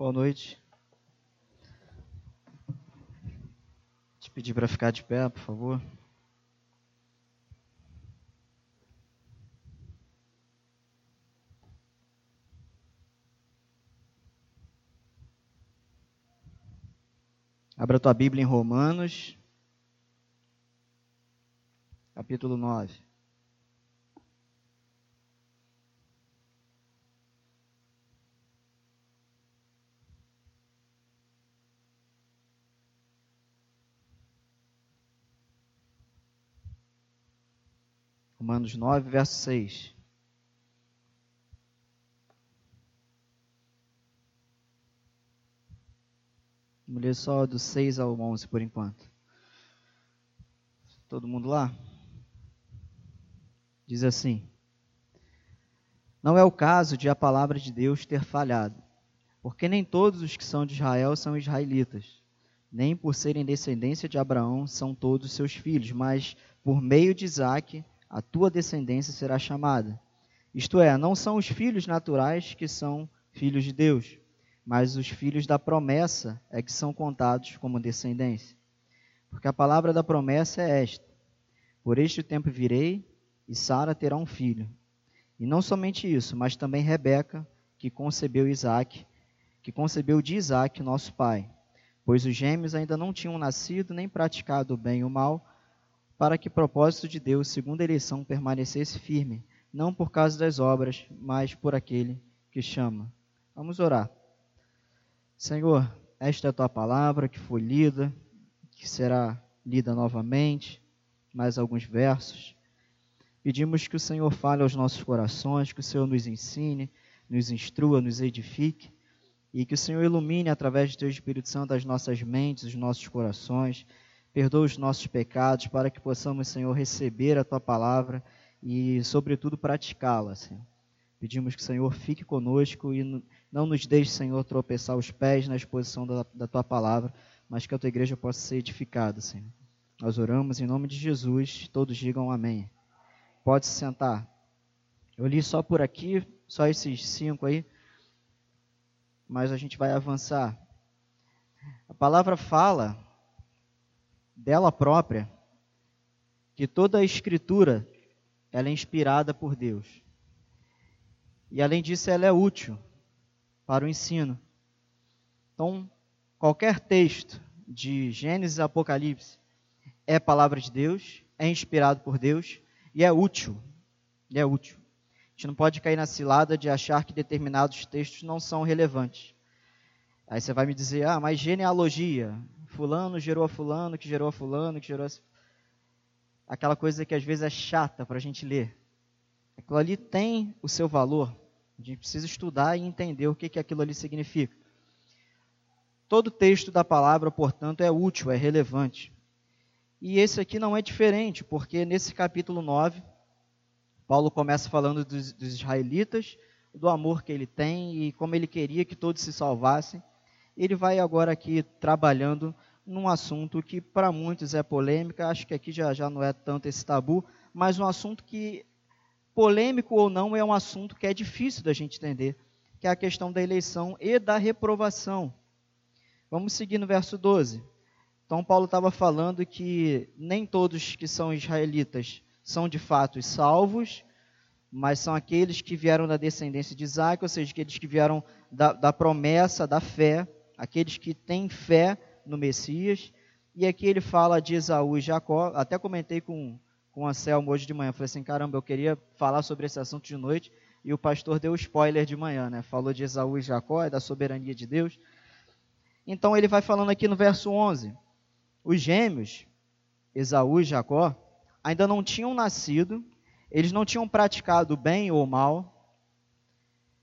Boa noite. Te pedir para ficar de pé, por favor. Abra tua Bíblia em Romanos, capítulo 9. Romanos 9, verso 6. Vamos ler só do 6 ao 11 por enquanto. Todo mundo lá? Diz assim: Não é o caso de a palavra de Deus ter falhado, porque nem todos os que são de Israel são israelitas, nem por serem descendência de Abraão são todos seus filhos, mas por meio de Isaque a tua descendência será chamada. Isto é, não são os filhos naturais que são filhos de Deus, mas os filhos da promessa é que são contados como descendência. Porque a palavra da promessa é esta: Por este tempo virei, e Sara terá um filho. E não somente isso, mas também Rebeca, que concebeu Isaac, que concebeu de Isaac, nosso pai. Pois os gêmeos ainda não tinham nascido nem praticado o bem e o mal, para que o propósito de Deus, segundo a eleição, permanecesse firme, não por causa das obras, mas por aquele que chama. Vamos orar. Senhor, esta é a tua palavra que foi lida, que será lida novamente, mais alguns versos. Pedimos que o Senhor fale aos nossos corações, que o Senhor nos ensine, nos instrua, nos edifique e que o Senhor ilumine através do teu Espírito Santo as nossas mentes, os nossos corações Perdoa os nossos pecados para que possamos, Senhor, receber a tua palavra e, sobretudo, praticá-la, Senhor. Pedimos que o Senhor fique conosco e não nos deixe, Senhor, tropeçar os pés na exposição da, da tua palavra, mas que a tua igreja possa ser edificada, Senhor. Nós oramos em nome de Jesus, todos digam amém. Pode se sentar. Eu li só por aqui, só esses cinco aí, mas a gente vai avançar. A palavra fala dela própria que toda a escritura ela é inspirada por Deus. E além disso, ela é útil para o ensino. Então, qualquer texto de Gênesis e Apocalipse é palavra de Deus, é inspirado por Deus e é útil. E é útil. A gente não pode cair na cilada de achar que determinados textos não são relevantes. Aí você vai me dizer, ah, mas genealogia, fulano gerou a fulano, que gerou a fulano, que gerou a... Aquela coisa que às vezes é chata para a gente ler. Aquilo ali tem o seu valor. A gente precisa estudar e entender o que, que aquilo ali significa. Todo texto da palavra, portanto, é útil, é relevante. E esse aqui não é diferente, porque nesse capítulo 9, Paulo começa falando dos, dos israelitas, do amor que ele tem e como ele queria que todos se salvassem ele vai agora aqui trabalhando num assunto que para muitos é polêmica, acho que aqui já, já não é tanto esse tabu, mas um assunto que, polêmico ou não, é um assunto que é difícil da gente entender, que é a questão da eleição e da reprovação. Vamos seguir no verso 12. Então, Paulo estava falando que nem todos que são israelitas são de fato salvos, mas são aqueles que vieram da descendência de Isaac, ou seja, aqueles que vieram da, da promessa, da fé, aqueles que têm fé no Messias. E aqui ele fala de Esaú e Jacó. Até comentei com, com o Anselmo hoje de manhã. Falei assim: caramba, eu queria falar sobre esse assunto de noite. E o pastor deu spoiler de manhã, né? Falou de Esaú e Jacó, é da soberania de Deus. Então ele vai falando aqui no verso 11: os gêmeos, Esaú e Jacó, ainda não tinham nascido, eles não tinham praticado bem ou mal,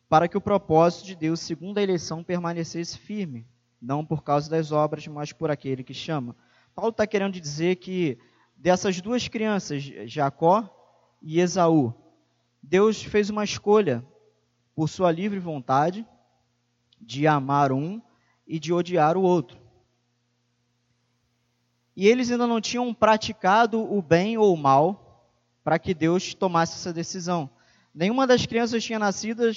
para que o propósito de Deus, segundo a eleição, permanecesse firme, não por causa das obras, mas por aquele que chama. Paulo está querendo dizer que dessas duas crianças, Jacó e Esaú, Deus fez uma escolha por sua livre vontade de amar um e de odiar o outro. E eles ainda não tinham praticado o bem ou o mal para que Deus tomasse essa decisão. Nenhuma das crianças tinha nascido,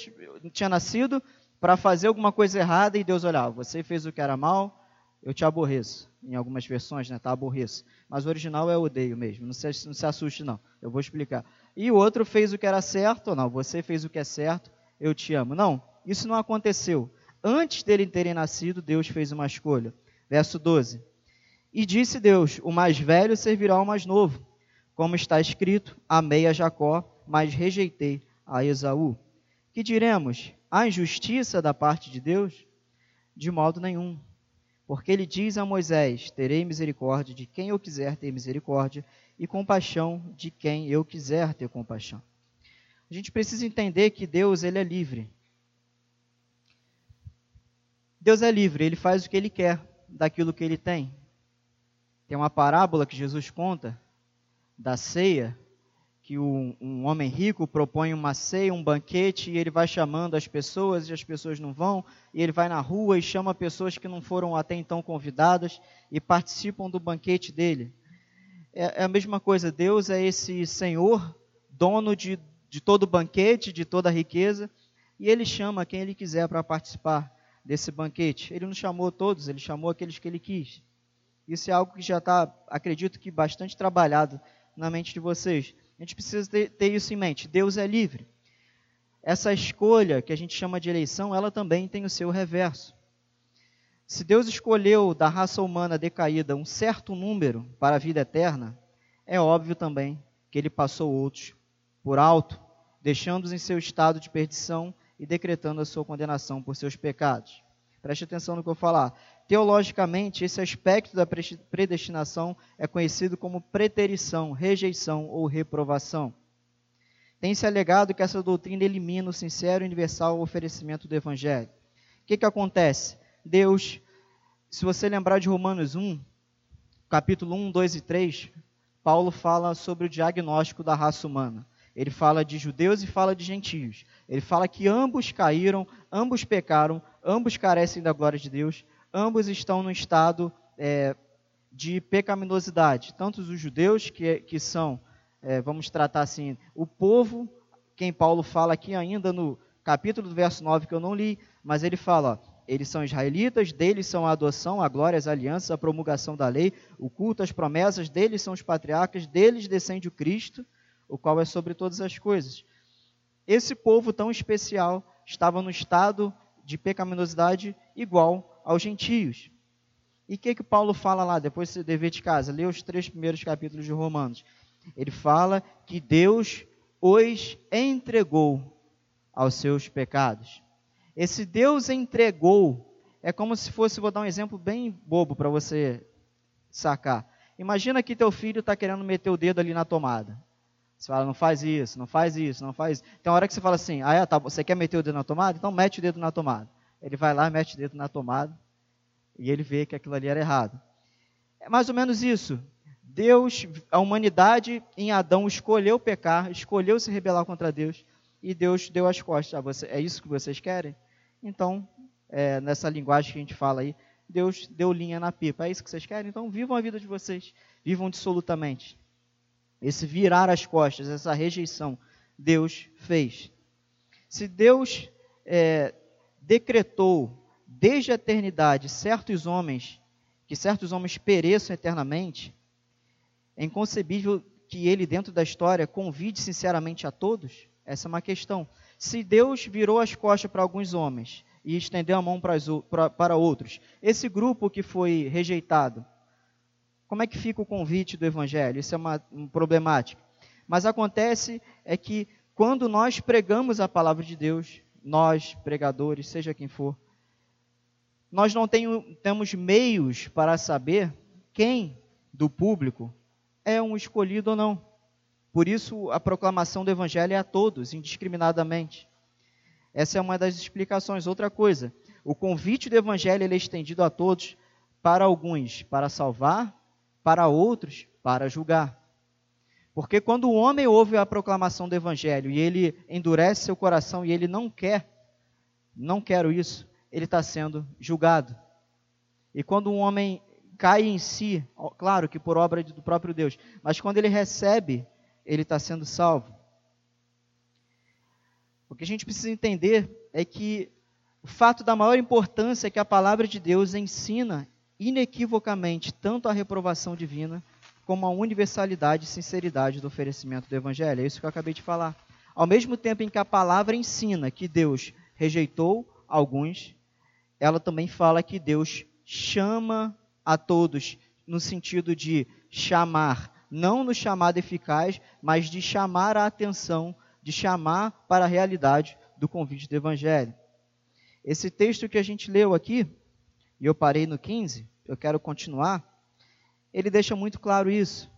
tinha nascido para fazer alguma coisa errada e Deus olhar, você fez o que era mal, eu te aborreço. Em algumas versões, né, tá aborreço. Mas o original é odeio mesmo, não se, não se assuste não, eu vou explicar. E o outro fez o que era certo, não, você fez o que é certo, eu te amo. Não, isso não aconteceu. Antes dele terem nascido, Deus fez uma escolha. Verso 12. E disse Deus: O mais velho servirá ao mais novo. Como está escrito: Amei a Jacó, mas rejeitei a Esaú. Que diremos? Há injustiça da parte de Deus? De modo nenhum. Porque ele diz a Moisés: Terei misericórdia de quem eu quiser ter misericórdia, e compaixão de quem eu quiser ter compaixão. A gente precisa entender que Deus ele é livre. Deus é livre, ele faz o que ele quer daquilo que ele tem. Tem uma parábola que Jesus conta da ceia, que um, um, homem rico propõe uma ceia, um banquete, e ele vai chamando as pessoas e as pessoas não vão, e ele vai na rua e chama pessoas que não foram até então convidadas e participam do banquete dele. É, é a mesma coisa, Deus é esse Senhor, dono de, de todo o banquete, de toda a riqueza, e ele chama quem ele quiser para participar desse banquete. Ele não chamou todos, ele chamou aqueles que ele quis. Isso é algo que já está, acredito que, bastante trabalhado na mente de vocês. A gente precisa ter, isso em mente. Deus é livre. Essa escolha que a gente chama de eleição, ela também tem o seu reverso. Se Deus escolheu da raça humana decaída um certo número para a vida eterna, é óbvio também que ele passou outros por alto, deixando-os em seu estado de perdição e decretando a sua condenação por seus pecados. Preste atenção no que eu falar. Teologicamente, esse aspecto da predestinação é conhecido como preterição, rejeição ou reprovação. Tem-se alegado que essa doutrina elimina o sincero e universal oferecimento do Evangelho. O que, que acontece? Deus, se você lembrar de Romanos 1, capítulo 1, 2 e 3, Paulo fala sobre o diagnóstico da raça humana. Ele fala de judeus e fala de gentios. Ele fala que ambos caíram, ambos pecaram, ambos carecem da glória de Deus, ambos estão no estado é, de pecaminosidade. Tanto os judeus, que, que são, é, vamos tratar assim, o povo, quem Paulo fala aqui ainda no capítulo do verso 9, que eu não li, mas ele fala, ó, eles são israelitas, deles são a adoção, a glória, as alianças, a promulgação da lei, o culto, as promessas, deles são os patriarcas, deles descende o Cristo, o qual é sobre todas as coisas. Esse povo tão especial estava no estado de pecaminosidade igual aos gentios. E o que, que Paulo fala lá, depois você dever de casa? Lê os três primeiros capítulos de Romanos. Ele fala que Deus os entregou aos seus pecados. Esse Deus entregou é como se fosse, vou dar um exemplo bem bobo para você sacar. Imagina que teu filho está querendo meter o dedo ali na tomada. Você fala, não faz isso, não faz isso, não faz isso. Então, a hora que você fala assim, ah, é, tá, você quer meter o dedo na tomada? Então, mete o dedo na tomada. Ele vai lá, mete o dedo na tomada, e ele vê que aquilo ali era errado. É mais ou menos isso. Deus, a humanidade em Adão escolheu pecar, escolheu se rebelar contra Deus, e Deus deu as costas. Ah, você, é isso que vocês querem? Então, é, nessa linguagem que a gente fala aí, Deus deu linha na pipa. É isso que vocês querem? Então, vivam a vida de vocês. Vivam dissolutamente. Esse virar as costas, essa rejeição, Deus fez. Se Deus é, decretou desde a eternidade certos homens, que certos homens pereçam eternamente, é inconcebível que ele, dentro da história, convide sinceramente a todos? Essa é uma questão. Se Deus virou as costas para alguns homens e estendeu a mão para, para outros, esse grupo que foi rejeitado, como é que fica o convite do Evangelho? Isso é uma, uma problemática. Mas acontece é que quando nós pregamos a palavra de Deus, nós, pregadores, seja quem for, nós não tem, temos meios para saber quem do público é um escolhido ou não. Por isso, a proclamação do Evangelho é a todos, indiscriminadamente. Essa é uma das explicações. Outra coisa, o convite do Evangelho é estendido a todos, para alguns para salvar, para outros, para julgar. Porque quando o homem ouve a proclamação do evangelho e ele endurece seu coração e ele não quer, não quero isso, ele está sendo julgado. E quando um homem cai em si, claro que por obra do próprio Deus, mas quando ele recebe, ele está sendo salvo. O que a gente precisa entender é que O fato da maior importância que a palavra de Deus ensina inequivocamente tanto a reprovação divina como a universalidade e sinceridade do oferecimento do Evangelho. É isso que eu acabei de falar. Ao mesmo tempo em que a palavra ensina que Deus rejeitou alguns, ela também fala que Deus chama a todos, no sentido de chamar, não no chamado eficaz, mas de chamar a atenção, de chamar para a realidade do convite do Evangelho. Esse texto que a gente leu aqui, e eu parei no 15, eu quero continuar, ele deixa muito claro isso.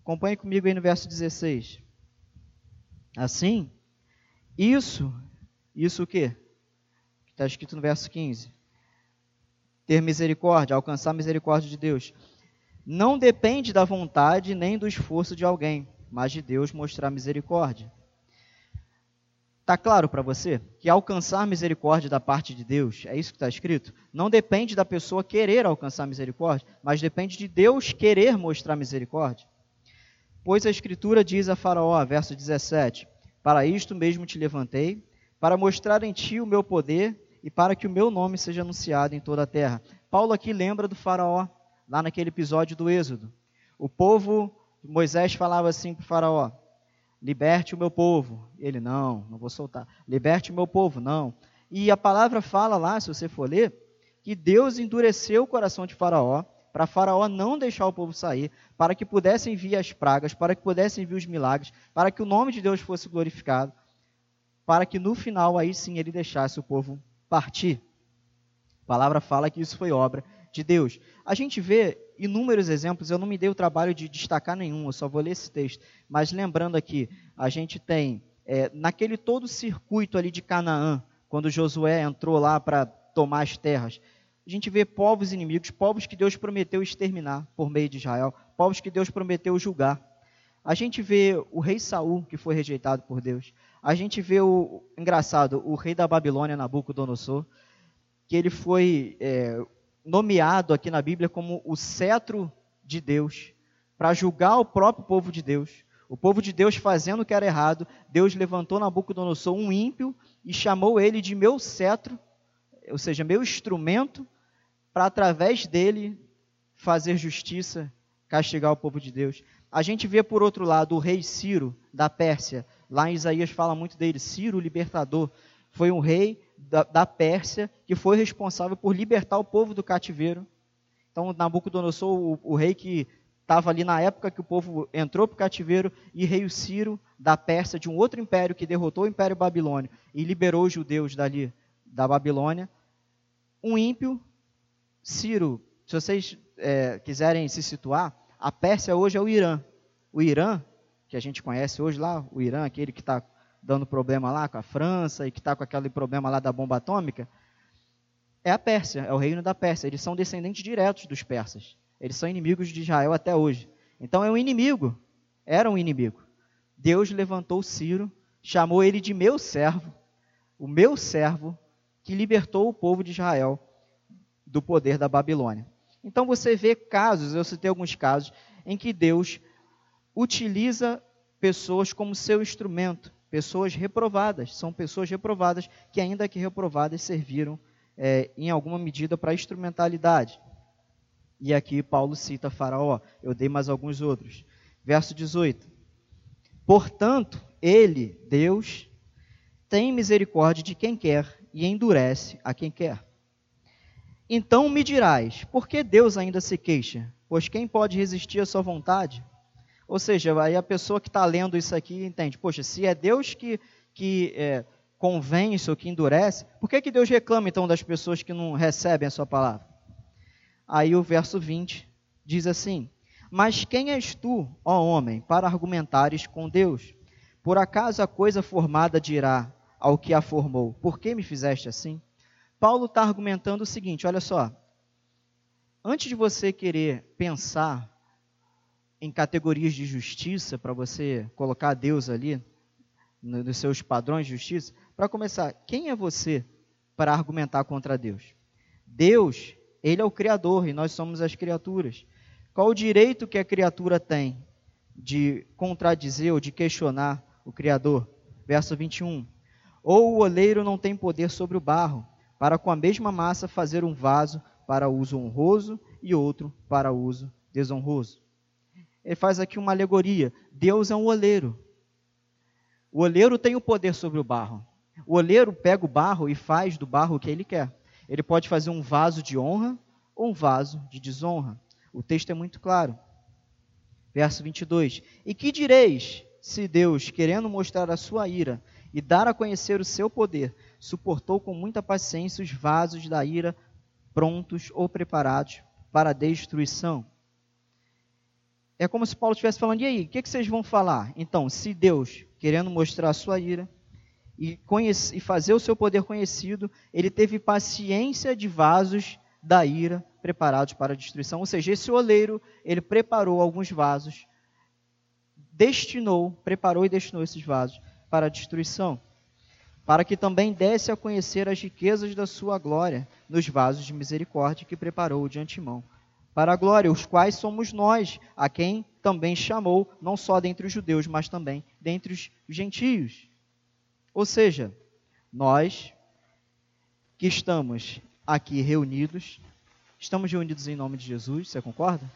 Acompanhe comigo aí no verso 16. Assim, isso, isso o quê? Está escrito no verso 15 ter misericórdia, alcançar a misericórdia de Deus, não depende da vontade nem do esforço de alguém, mas de Deus mostrar misericórdia. Está claro para você que alcançar misericórdia da parte de Deus, é isso que está escrito? Não depende da pessoa querer alcançar misericórdia, mas depende de Deus querer mostrar misericórdia. Pois a Escritura diz a Faraó, verso 17: Para isto mesmo te levantei, para mostrar em ti o meu poder e para que o meu nome seja anunciado em toda a terra. Paulo aqui lembra do Faraó, lá naquele episódio do Êxodo. O povo, Moisés falava assim para o Faraó: liberte o meu povo. Ele, não, não vou soltar. Liberte o meu povo, não. E a palavra fala lá, se você for ler, que Deus endureceu o coração de Faraó, para Faraó não deixar o povo sair, para que pudessem vir as pragas, para que pudessem vir os milagres, para que o nome de Deus fosse glorificado, para que no final aí sim ele deixasse o povo partir. A palavra fala que isso foi obra de Deus. A gente vê inúmeros exemplos, eu não me dei o trabalho de destacar nenhum, eu só vou ler esse texto. Mas lembrando aqui, a gente tem, é, naquele todo circuito ali de Canaã, quando Josué entrou lá para tomar as terras, a gente vê povos inimigos, povos que Deus prometeu exterminar por meio de Israel, povos que Deus prometeu julgar. A gente vê o rei Saul, que foi rejeitado por Deus a gente vê o engraçado, o rei da Babilônia, Nabucodonosor, que ele foi é, nomeado aqui na Bíblia como o cetro de Deus para julgar o próprio povo de Deus. O povo de Deus fazendo o que era errado, Deus levantou Nabucodonosor, um ímpio, e chamou ele de meu cetro, ou seja, meu instrumento, para através dele fazer justiça, castigar o povo de Deus. A gente vê, por outro lado, o rei Ciro, da Pérsia, Lá em Isaías fala muito dele, Ciro, o libertador. Foi um rei da, da Pérsia que foi responsável por libertar o povo do cativeiro. Então, Nabucodonosor, o, o rei que estava ali na época que o povo entrou para o cativeiro, e rei Ciro, da Pérsia, de um outro império que derrotou o império babilônio e liberou os judeus dali, da Babilônia. Um ímpio, Ciro, se vocês é, quiserem se situar, a Pérsia hoje é o Irã. O Irã que a gente conhece hoje lá, o Irã, aquele que está dando problema lá com a França e que está com aquele problema lá da bomba atômica, é a Pérsia, é o reino da Pérsia. Eles são descendentes diretos dos persas. Eles são inimigos de Israel até hoje. Então é um inimigo, era um inimigo. Deus levantou Ciro, chamou ele de meu servo, o meu servo, que libertou o povo de Israel do poder da Babilônia. Então você vê casos, eu citei alguns casos, em que Deus utiliza pessoas como seu instrumento, pessoas reprovadas. São pessoas reprovadas que, ainda que reprovadas, serviram é, em alguma medida para instrumentalidade. E aqui Paulo cita Faraó, eu dei mais alguns outros. Verso 18: Portanto, ele, Deus, tem misericórdia de quem quer e endurece a quem quer. Então me dirás, por que Deus ainda se queixa? Pois quem pode resistir à sua vontade? Ou seja, aí a pessoa que está lendo isso aqui entende, poxa, se é Deus que, que é, convence ou que endurece, por que, que Deus reclama então das pessoas que não recebem a sua palavra? Aí o verso 20 diz assim: Mas quem és tu, ó homem, para argumentares com Deus? Por acaso a coisa formada dirá ao que a formou: Por que me fizeste assim? Paulo está argumentando o seguinte: olha só. Antes de você querer pensar em categorias de justiça, para você colocar Deus ali nos seus padrões de justiça, para começar, quem é você para argumentar contra Deus? Deus, ele é o Criador e nós somos as criaturas. Qual o direito que a criatura tem de contradizer ou de questionar o Criador? Verso 21. Ou o oleiro não tem poder sobre o barro, para com a mesma massa fazer um vaso para uso honroso e outro para uso desonroso. Ele faz aqui uma alegoria. Deus é um oleiro. O oleiro tem o poder sobre o barro. O oleiro pega o barro e faz do barro o que ele quer. Ele pode fazer um vaso de honra ou um vaso de desonra. O texto é muito claro. Verso 22. E que direis se Deus, querendo mostrar a sua ira e dar a conhecer o seu poder, suportou com muita paciência os vasos da ira prontos ou preparados para destruição? É como se Paulo estivesse falando, e aí, o que, que vocês vão falar? Então, se Deus, querendo mostrar a sua ira e, conhece, e fazer o seu poder conhecido, ele teve paciência de vasos da ira preparados para a destruição. Ou seja, esse oleiro, ele preparou alguns vasos, destinou, preparou e destinou esses vasos para a destruição, para que também desse a conhecer as riquezas da sua glória nos vasos de misericórdia que preparou de antemão para a glória, os quais somos nós, a quem também chamou, não só dentre os judeus, mas também dentre os gentios. Ou seja, nós que estamos aqui reunidos, estamos reunidos em nome de Jesus, você concorda?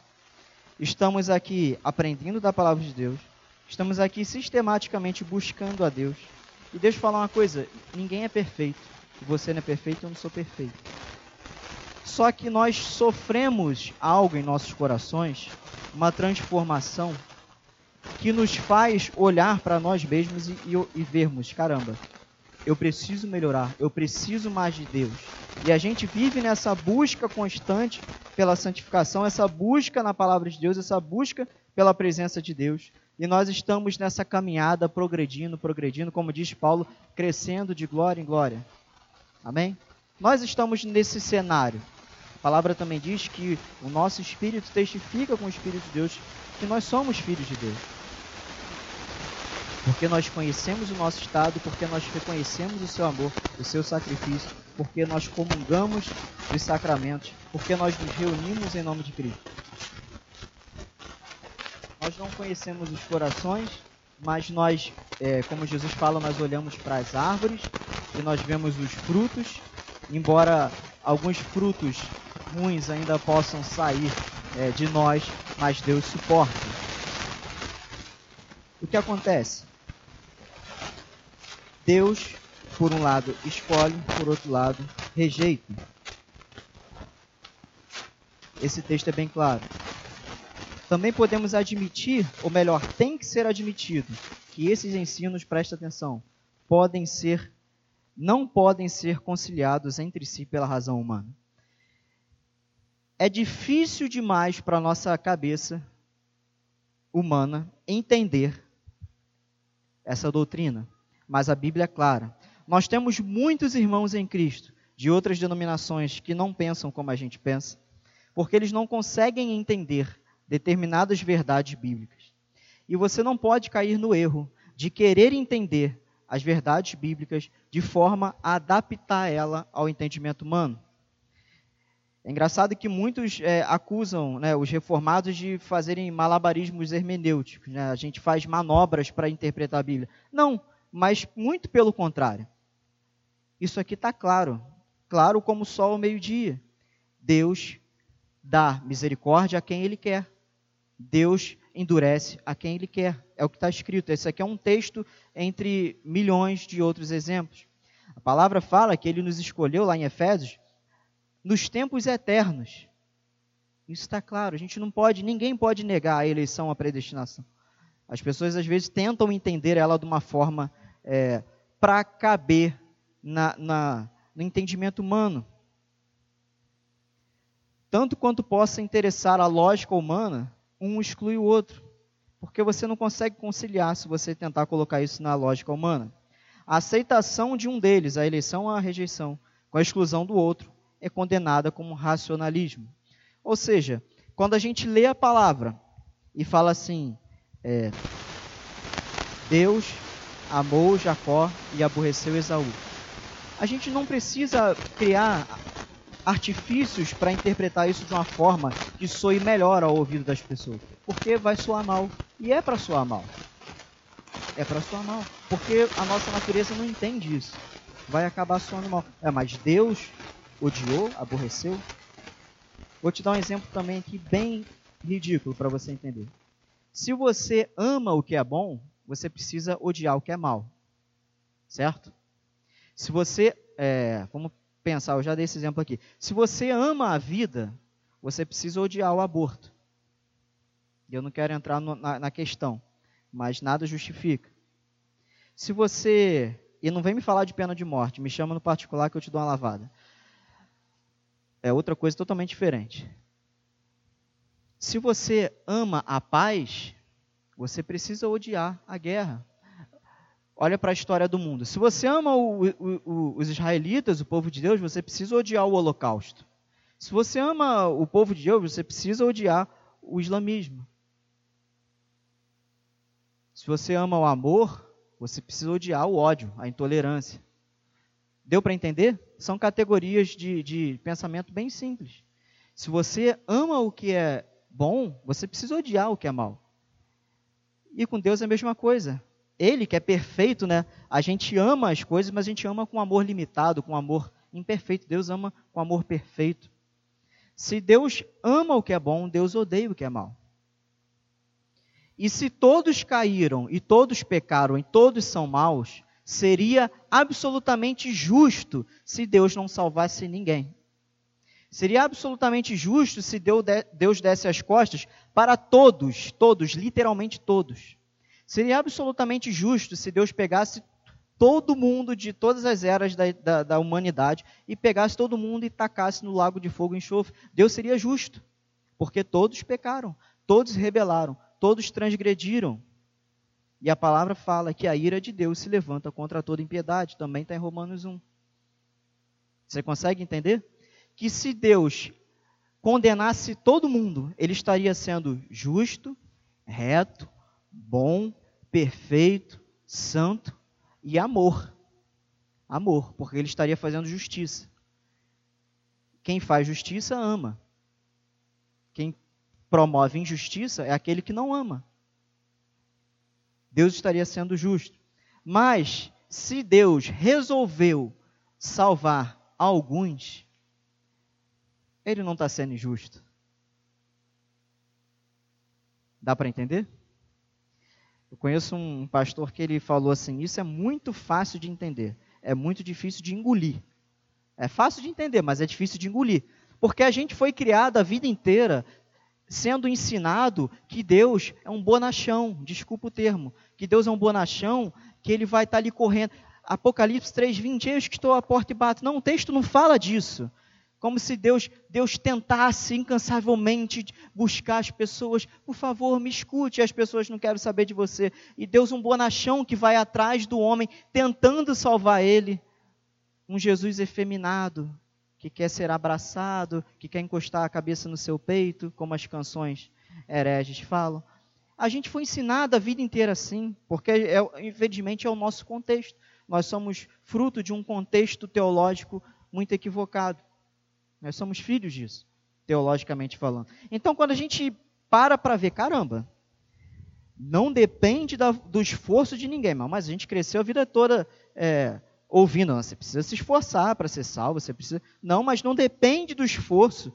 Estamos aqui aprendendo da palavra de Deus, estamos aqui sistematicamente buscando a Deus. E Deus fala uma coisa: ninguém é perfeito. Você não é perfeito, eu não sou perfeito. Só que nós sofremos algo em nossos corações, uma transformação que nos faz olhar para nós mesmos e, e, e vermos: caramba, eu preciso melhorar, eu preciso mais de Deus. E a gente vive nessa busca constante pela santificação, essa busca na palavra de Deus, essa busca pela presença de Deus. E nós estamos nessa caminhada progredindo, progredindo, como diz Paulo, crescendo de glória em glória. Amém? Nós estamos nesse cenário. Palavra também diz que o nosso espírito testifica com o Espírito de Deus que nós somos filhos de Deus porque nós conhecemos o nosso estado, porque nós reconhecemos o seu amor, o seu sacrifício, porque nós comungamos dos sacramentos, porque nós nos reunimos em nome de Cristo. Nós não conhecemos os corações, mas nós, é, como Jesus fala, nós olhamos para as árvores e nós vemos os frutos, embora alguns frutos ruins ainda possam sair é, de nós, mas Deus suporta. O que acontece? Deus, por um lado, escolhe, por outro lado, rejeita. Esse texto é bem claro. Também podemos admitir, ou melhor, tem que ser admitido, que esses ensinos, presta atenção, podem ser, não podem ser conciliados entre si pela razão humana. É difícil demais para a nossa cabeça humana entender essa doutrina mas a Bíblia é clara. Nós temos muitos irmãos em Cristo de outras denominações que não pensam como a gente pensa, porque eles não conseguem entender determinadas verdades bíblicas. E você não pode cair no erro de querer entender as verdades bíblicas de forma a adaptar ela ao entendimento humano. É engraçado que muitos é, acusam né, os reformados de fazerem malabarismos hermenêuticos. Né? A gente faz manobras para interpretar a Bíblia. Não, mas muito pelo contrário. Isso aqui está claro, claro como o sol ao meio-dia. Deus dá misericórdia a quem Ele quer. Deus endurece a quem Ele quer. É o que está escrito. Esse aqui é um texto entre milhões de outros exemplos. A palavra fala que Ele nos escolheu lá em Efésios nos tempos eternos. Isso está claro. A gente não pode, ninguém pode negar a eleição, a predestinação. As pessoas às vezes tentam entender ela de uma forma é, para caber na, na, no entendimento humano. Tanto quanto possa interessar a lógica humana, um exclui o outro. Porque você não consegue conciliar se você tentar colocar isso na lógica humana. A aceitação de um deles, a eleição ou a rejeição, com a exclusão do outro, é condenada como racionalismo. Ou seja, quando a gente lê a palavra e fala assim, é, Deus amou Jacó e aborreceu Esaú. A gente não precisa criar artifícios para interpretar isso de uma forma que soe melhor ao ouvido das pessoas, porque vai soar mal e é para soar mal. É para soar mal. Porque a nossa natureza não entende isso. Vai acabar soando mal. É, mas Deus odiou, aborreceu. Vou te dar um exemplo também aqui bem ridículo para você entender. Se você ama o que é bom, você precisa odiar o que é mal. Certo? Se você. É, vamos pensar, eu já dei esse exemplo aqui. Se você ama a vida, você precisa odiar o aborto. Eu não quero entrar no, na, na questão, mas nada justifica. Se você. E não vem me falar de pena de morte, me chama no particular que eu te dou uma lavada. É outra coisa totalmente diferente. Se você ama a paz, você precisa odiar a guerra. Olha para a história do mundo. Se você ama o, o, os israelitas, o povo de Deus, você precisa odiar o holocausto. Se você ama o povo de Deus, você precisa odiar o islamismo. Se você ama o amor, você precisa odiar o ódio, a intolerância. Deu para entender? São categorias de, de pensamento bem simples. Se você ama o que é bom, você precisa odiar o que é mal. E com Deus é a mesma coisa. Ele que é perfeito, né? A gente ama as coisas, mas a gente ama com amor limitado, com amor imperfeito. Deus ama com amor perfeito. Se Deus ama o que é bom, Deus odeia o que é mal. E se todos caíram e todos pecaram e todos são maus, seria absolutamente justo se Deus não salvasse ninguém. Seria absolutamente justo se Deus desse as costas para todos, todos, literalmente todos. Seria absolutamente justo se Deus pegasse todo mundo de todas as eras da, da, da, humanidade e pegasse todo mundo e tacasse no lago de fogo e enxofre. Deus seria justo, porque todos pecaram, todos rebelaram, todos transgrediram. E a palavra fala que a ira de Deus se levanta contra toda impiedade, também está em Romanos 1. Você consegue entender? Que se Deus condenasse todo mundo, ele estaria sendo justo, reto, bom, perfeito, santo e amor. Amor, porque ele estaria fazendo justiça. Quem faz justiça ama. Quem promove injustiça é aquele que não ama. Deus estaria sendo justo. Mas, se Deus resolveu salvar alguns, ele não está sendo injusto. Dá para entender? Eu conheço um pastor que ele falou assim: Isso é muito fácil de entender, é muito difícil de engolir. É fácil de entender, mas é difícil de engolir. Porque a gente foi criado a vida inteira sendo ensinado que Deus é um bonachão, desculpa o termo, que Deus é um bonachão, que ele vai estar ali correndo. Apocalipse 3:20, eis que estou à porta e bato. Não, o texto não fala disso como se Deus, Deus tentasse incansavelmente buscar as pessoas, por favor, me escute, as pessoas não querem saber de você. E Deus um bonachão que vai atrás do homem, tentando salvar ele. Um Jesus efeminado, que quer ser abraçado, que quer encostar a cabeça no seu peito, como as canções hereges falam. A gente foi ensinado a vida inteira assim, porque é, infelizmente é o nosso contexto. Nós somos fruto de um contexto teológico muito equivocado. Nós somos filhos disso, teologicamente falando. Então, quando a gente para para ver, caramba, não depende da, do esforço de ninguém, mas a gente cresceu a vida toda é, ouvindo, você precisa se esforçar para ser salvo, você precisa. Não, mas não depende do esforço,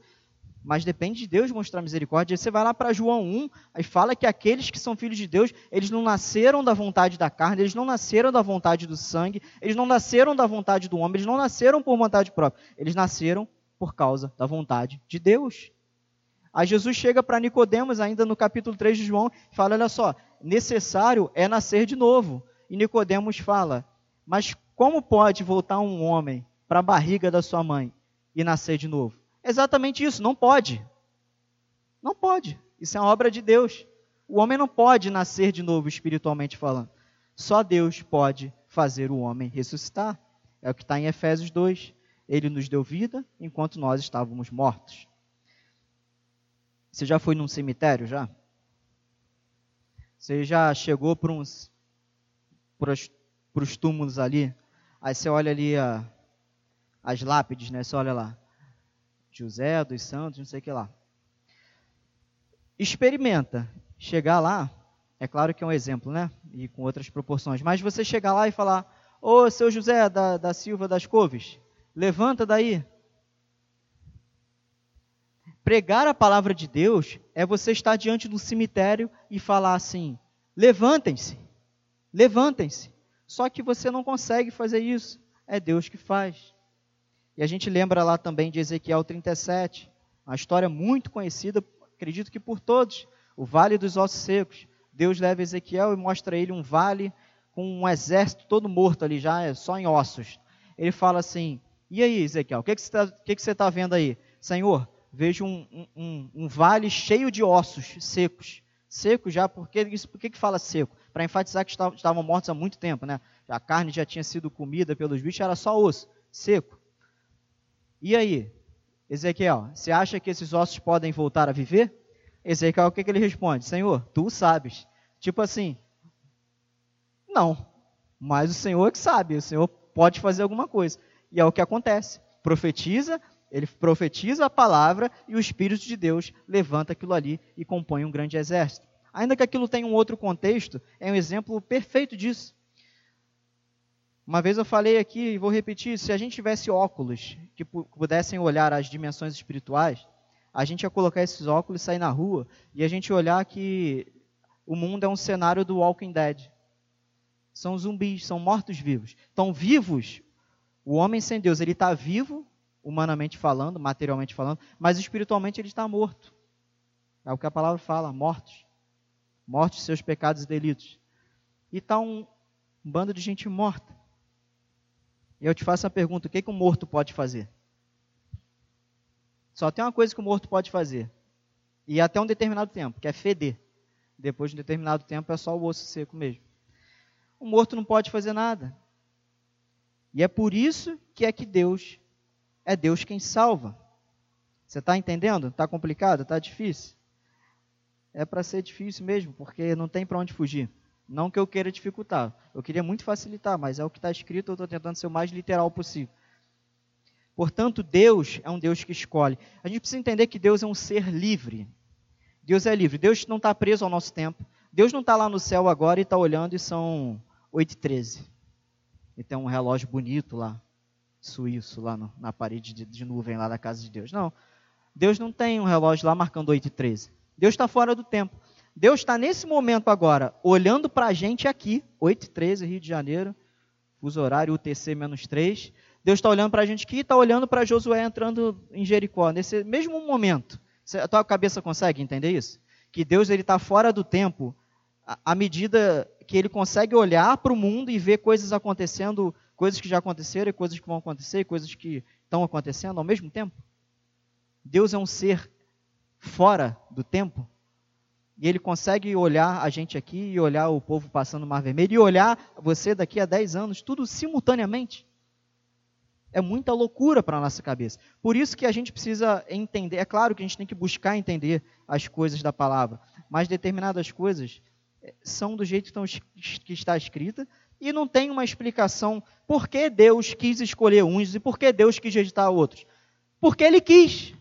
mas depende de Deus mostrar misericórdia. Você vai lá para João 1, aí fala que aqueles que são filhos de Deus, eles não nasceram da vontade da carne, eles não nasceram da vontade do sangue, eles não nasceram da vontade do homem, eles não nasceram por vontade própria, eles nasceram por causa da vontade de Deus. Aí Jesus chega para Nicodemos, ainda no capítulo 3 de João, e fala: olha só, necessário é nascer de novo. E Nicodemos fala: Mas como pode voltar um homem para a barriga da sua mãe e nascer de novo? Exatamente isso, não pode. Não pode. Isso é uma obra de Deus. O homem não pode nascer de novo, espiritualmente falando. Só Deus pode fazer o homem ressuscitar. É o que está em Efésios 2. Ele nos deu vida enquanto nós estávamos mortos. Você já foi num cemitério já? Você já chegou para uns para os túmulos ali? Aí você olha ali a, as lápides, né? Você olha lá. José dos Santos, não sei o que lá. Experimenta chegar lá. É claro que é um exemplo, né? E com outras proporções. Mas você chegar lá e falar: Ô seu José da, da Silva das Couves, levanta daí. Pregar a palavra de Deus é você estar diante do cemitério e falar assim: levantem-se, levantem-se. Só que você não consegue fazer isso, é Deus que faz. E a gente lembra lá também de Ezequiel 37, uma história muito conhecida, acredito que por todos, o Vale dos Ossos Secos. Deus leva Ezequiel e mostra a ele um vale com um exército todo morto ali, já é só em ossos. Ele fala assim: E aí, Ezequiel, o que, que você está tá vendo aí? Senhor, vejo um, um, um, vale cheio de ossos secos. Seco já, porque isso, por que, que fala seco? Para enfatizar que estavam, mortos há muito tempo, né? A carne já tinha sido comida pelos bichos, era só osso, seco. E aí, Ezequiel, você acha que esses ossos podem voltar a viver? Ezequiel, o que, que ele responde? Senhor, tu sabes. Tipo assim, não, mas o Senhor é que sabe, o Senhor pode fazer alguma coisa. E é o que acontece. Profetiza, ele profetiza a palavra e o Espírito de Deus levanta aquilo ali e compõe um grande exército. Ainda que aquilo tenha um outro contexto, é um exemplo perfeito disso. Uma vez eu falei aqui e vou repetir: se a gente tivesse óculos que pudessem olhar as dimensões espirituais, a gente ia colocar esses óculos, sair na rua e a gente olhar que o mundo é um cenário do Walking Dead. São zumbis, são mortos-vivos. Estão vivos. O homem sem Deus, ele está vivo, humanamente falando, materialmente falando, mas espiritualmente ele está morto. É o que a palavra fala: mortos. Mortos seus pecados e delitos. E está um, um, bando de gente morta. E eu te faço a pergunta: o que, que um morto pode fazer? Só tem uma coisa que o morto pode fazer. E até um determinado tempo, que é feder. Depois de um determinado tempo é só o osso seco mesmo. O morto não pode fazer nada. E é por isso que é que Deus é Deus quem salva. Você está entendendo? Está complicado? Está difícil? É para ser difícil mesmo, porque não tem para onde fugir. Não que eu queira dificultar. Eu queria muito facilitar, mas é o que está escrito, eu estou tentando ser o mais literal possível. Portanto, Deus é um Deus que escolhe. A gente precisa entender que Deus é um ser livre. Deus é livre. Deus não está preso ao nosso tempo. Deus não está lá no céu agora e está olhando e são 8 e 13. E tem um relógio bonito lá, suíço, lá no, na parede de, de, nuvem lá da casa de Deus. Não. Deus não tem um relógio lá marcando 8 e 13. Deus está fora do tempo. Deus está nesse momento agora, olhando para a gente aqui, 8 e 13, Rio de Janeiro, fuso horário UTC menos 3. Deus está olhando para a gente aqui e está olhando para Josué entrando em Jericó, nesse mesmo momento. A tua cabeça consegue entender isso? Que Deus está fora do tempo à medida que ele consegue olhar para o mundo e ver coisas acontecendo, coisas que já aconteceram e coisas que vão acontecer, coisas que estão acontecendo ao mesmo tempo. Deus é um ser fora do tempo. E ele consegue olhar a gente aqui e olhar o povo passando o Mar Vermelho e olhar você daqui a 10 anos, tudo simultaneamente. É muita loucura para a nossa cabeça. Por isso que a gente precisa entender. É claro que a gente tem que buscar entender as coisas da palavra, mas determinadas coisas eh, são do jeito que está escrita e não tem uma explicação por que Deus quis escolher uns e por que Deus quis rejeitar outros. Porque Ele quis.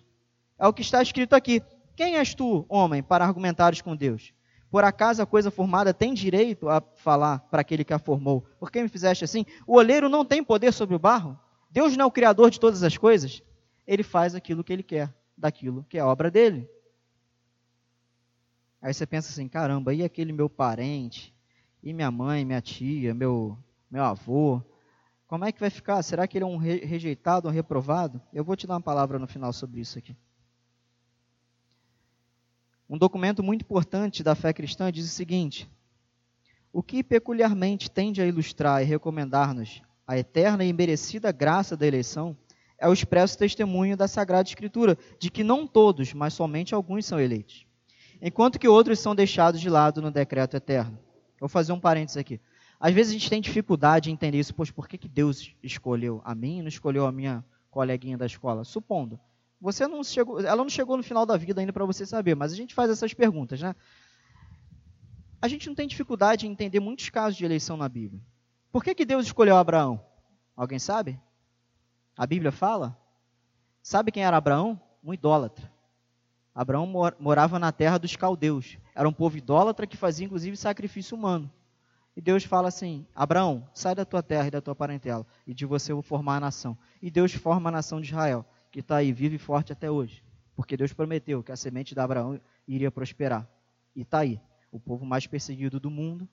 É o que está escrito aqui. Quem és tu, homem, para argumentares com Deus? Por acaso a coisa formada tem direito a falar para aquele que a formou? Por que me fizeste assim? O oleiro não tem poder sobre o barro? Deus não é o criador de todas as coisas? Ele faz aquilo que ele quer, daquilo que é obra dele. Aí você pensa assim: caramba, e aquele meu parente? E minha mãe, minha tia, meu, meu avô? Como é que vai ficar? Será que ele é um rejeitado, um reprovado? Eu vou te dar uma palavra no final sobre isso aqui. Um documento muito importante da fé cristã diz o seguinte: o que peculiarmente tende a ilustrar e recomendar-nos a eterna e merecida graça da eleição, é o expresso testemunho da Sagrada Escritura, de que não todos, mas somente alguns são eleitos, enquanto que outros são deixados de lado no decreto eterno. Vou fazer um parênteses aqui. Às vezes a gente tem dificuldade em entender isso, pois por que, que Deus escolheu a mim e não escolheu a minha coleguinha da escola? Supondo. Você não chegou, ela não chegou no final da vida ainda para você saber, mas a gente faz essas perguntas, né? A gente não tem dificuldade em entender muitos casos de eleição na Bíblia. Por que, que Deus escolheu Abraão? Alguém sabe? A Bíblia fala? Sabe quem era Abraão? Um idólatra. Abraão morava na terra dos caldeus. Era um povo idólatra que fazia inclusive sacrifício humano. E Deus fala assim: Abraão, sai da tua terra e da tua parentela, e de você eu vou formar a nação. E Deus forma a nação de Israel, que está aí vive e forte até hoje. Porque Deus prometeu que a semente de Abraão iria prosperar. E está aí. O povo mais perseguido do mundo,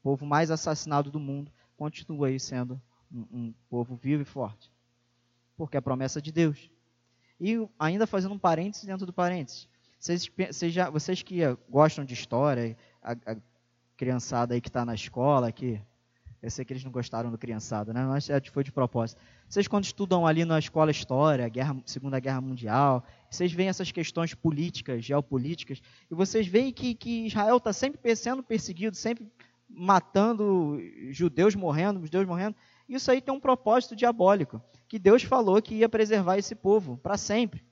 o povo mais assassinado do mundo, continua aí sendo um, um povo vivo e forte. Porque é a promessa de Deus. E ainda fazendo um parênteses dentro do parênteses. Vocês, vocês, já, vocês que gostam de história, a, a criançada aí que está na escola, que eu sei que eles não gostaram do criançada, né? mas foi de propósito. Vocês quando estudam ali na escola história, guerra, Segunda Guerra Mundial, vocês veem essas questões políticas, geopolíticas, e vocês veem que, que Israel está sempre sendo perseguido, sempre matando judeus morrendo, judeus morrendo. Isso aí tem um propósito diabólico, que Deus falou que ia preservar esse povo para sempre.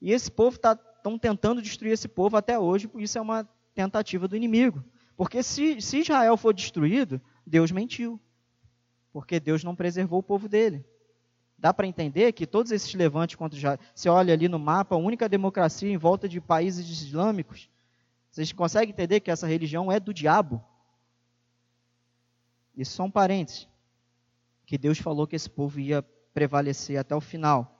E esse povo está tão tentando destruir esse povo até hoje, isso é uma tentativa do inimigo. Porque se, se Israel for destruído, Deus mentiu. Porque Deus não preservou o povo dele. Dá para entender que todos esses levantes contra Israel, você olha ali no mapa, a única democracia em volta de países islâmicos, vocês conseguem entender que essa religião é do diabo? Isso são parentes. Que Deus falou que esse povo ia prevalecer até o final.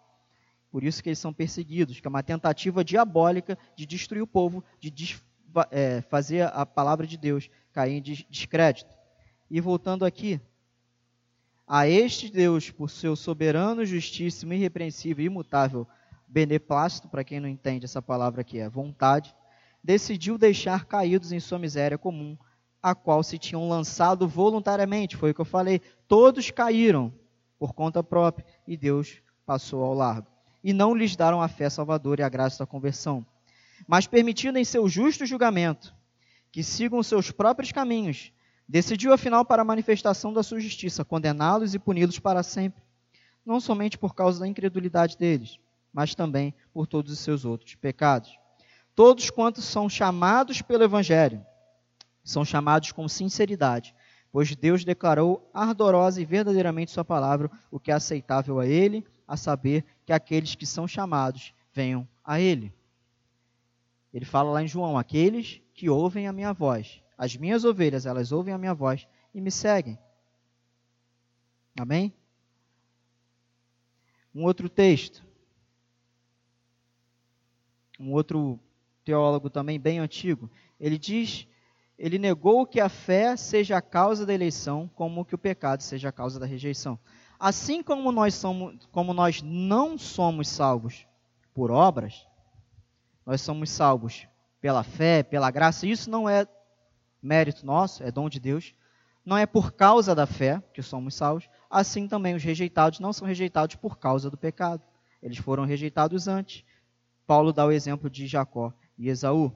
Por isso que eles são perseguidos, que é uma tentativa diabólica de destruir o povo, de é, fazer a palavra de Deus cair em descrédito. E voltando aqui, a este Deus, por seu soberano, justíssimo, irrepreensível, imutável, beneplácito, para quem não entende essa palavra aqui é vontade, decidiu deixar caídos em sua miséria comum, a qual se tinham lançado voluntariamente. Foi o que eu falei. Todos caíram por conta própria e Deus passou ao largo. E não lhes deram a fé salvadora e a graça da conversão, mas permitindo em seu justo julgamento que sigam seus próprios caminhos, decidiu afinal para a manifestação da sua justiça condená-los e puni-los para sempre, não somente por causa da incredulidade deles, mas também por todos os seus outros pecados Todos quantos são chamados pelo Evangelho são chamados com sinceridade, pois Deus declarou ardorosa e verdadeiramente Sua palavra, o que é aceitável a Ele, a saber que aqueles que são chamados venham a Ele. Ele fala lá em João: aqueles que ouvem a minha voz, as minhas ovelhas, elas ouvem a minha voz e me seguem. Amém? Um outro texto. Um outro teólogo também bem antigo, ele diz, ele negou que a fé seja a causa da eleição, como que o pecado seja a causa da rejeição. Assim como nós somos, como nós não somos salvos por obras, nós somos salvos pela fé, pela graça. Isso não é mérito nosso, é dom de Deus. Não é por causa da fé que somos salvos. Assim também os rejeitados não são rejeitados por causa do pecado. Eles foram rejeitados antes. Paulo dá o exemplo de Jacó e Esaú.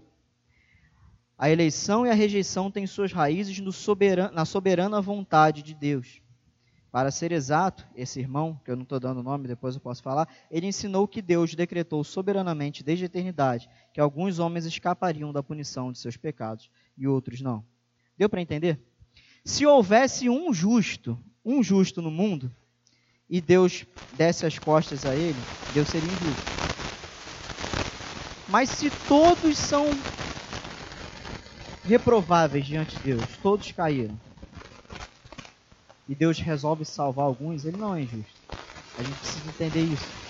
A eleição e a rejeição têm suas raízes soberano, na soberana vontade de Deus. Para ser exato, esse irmão, que eu não estou dando o nome, depois eu posso falar, ele ensinou que Deus decretou soberanamente desde a eternidade que alguns homens escapariam da punição de seus pecados e outros não. Deu para entender? Se houvesse um justo, um justo no mundo, e Deus desse as costas a ele, Deus seria injusto. Mas se todos são reprováveis diante de Deus, todos caíram, e Deus resolve salvar alguns, ele não é injusto. A gente precisa entender isso.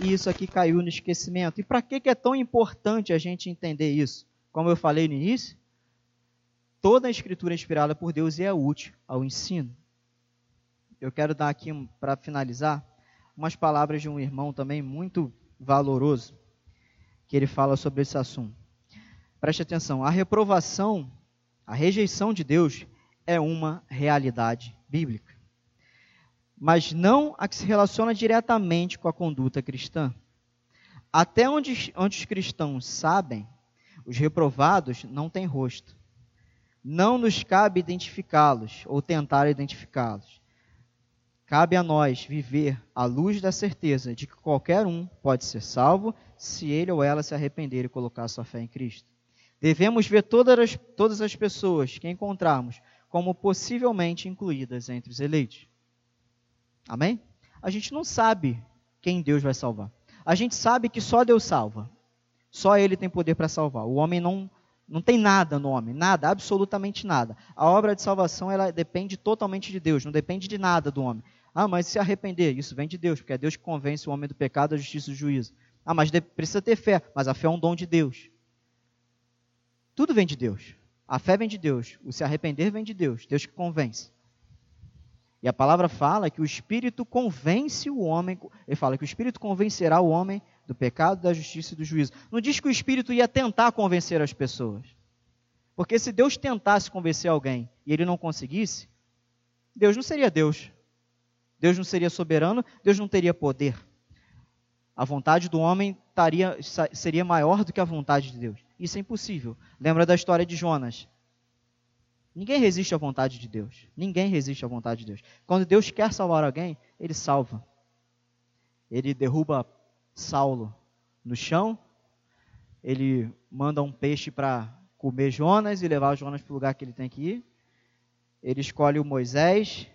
E isso aqui caiu no esquecimento. E para que é tão importante a gente entender isso? Como eu falei no início, toda a escritura é inspirada por Deus e é útil ao ensino. Eu quero dar aqui, para finalizar, umas palavras de um irmão também muito valoroso que ele fala sobre esse assunto. Preste atenção, a reprovação, a rejeição de Deus é uma realidade bíblica. Mas não a que se relaciona diretamente com a conduta cristã. Até onde, onde os cristãos sabem, os reprovados não têm rosto. Não nos cabe identificá-los ou tentar identificá-los. Cabe a nós viver à luz da certeza de que qualquer um pode ser salvo se ele ou ela se arrepender e colocar sua fé em Cristo. Devemos ver todas as, todas as pessoas que encontrarmos como possivelmente incluídas entre os eleitos. Amém? A gente não sabe quem Deus vai salvar. A gente sabe que só Deus salva. Só ele tem poder para salvar. O homem não não tem nada no homem, nada, absolutamente nada. A obra de salvação ela depende totalmente de Deus, não depende de nada do homem. Ah, mas se arrepender, isso vem de Deus, porque é Deus que convence o homem do pecado, da justiça e do juízo. Ah, mas precisa ter fé, mas a fé é um dom de Deus. Tudo vem de Deus. A fé vem de Deus, o se arrepender vem de Deus, Deus que convence. E a palavra fala que o Espírito convence o homem, ele fala que o Espírito convencerá o homem do pecado, da justiça e do juízo. Não diz que o Espírito ia tentar convencer as pessoas. Porque se Deus tentasse convencer alguém e ele não conseguisse, Deus não seria Deus. Deus não seria soberano, Deus não teria poder. A vontade do homem taria, seria maior do que a vontade de Deus. Isso é impossível. Lembra da história de Jonas. Ninguém resiste à vontade de Deus. Ninguém resiste à vontade de Deus. Quando Deus quer salvar alguém, ele salva. Ele derruba Saulo no chão, ele manda um peixe para comer Jonas e levar Jonas para o lugar que ele tem que ir. Ele escolhe o Moisés.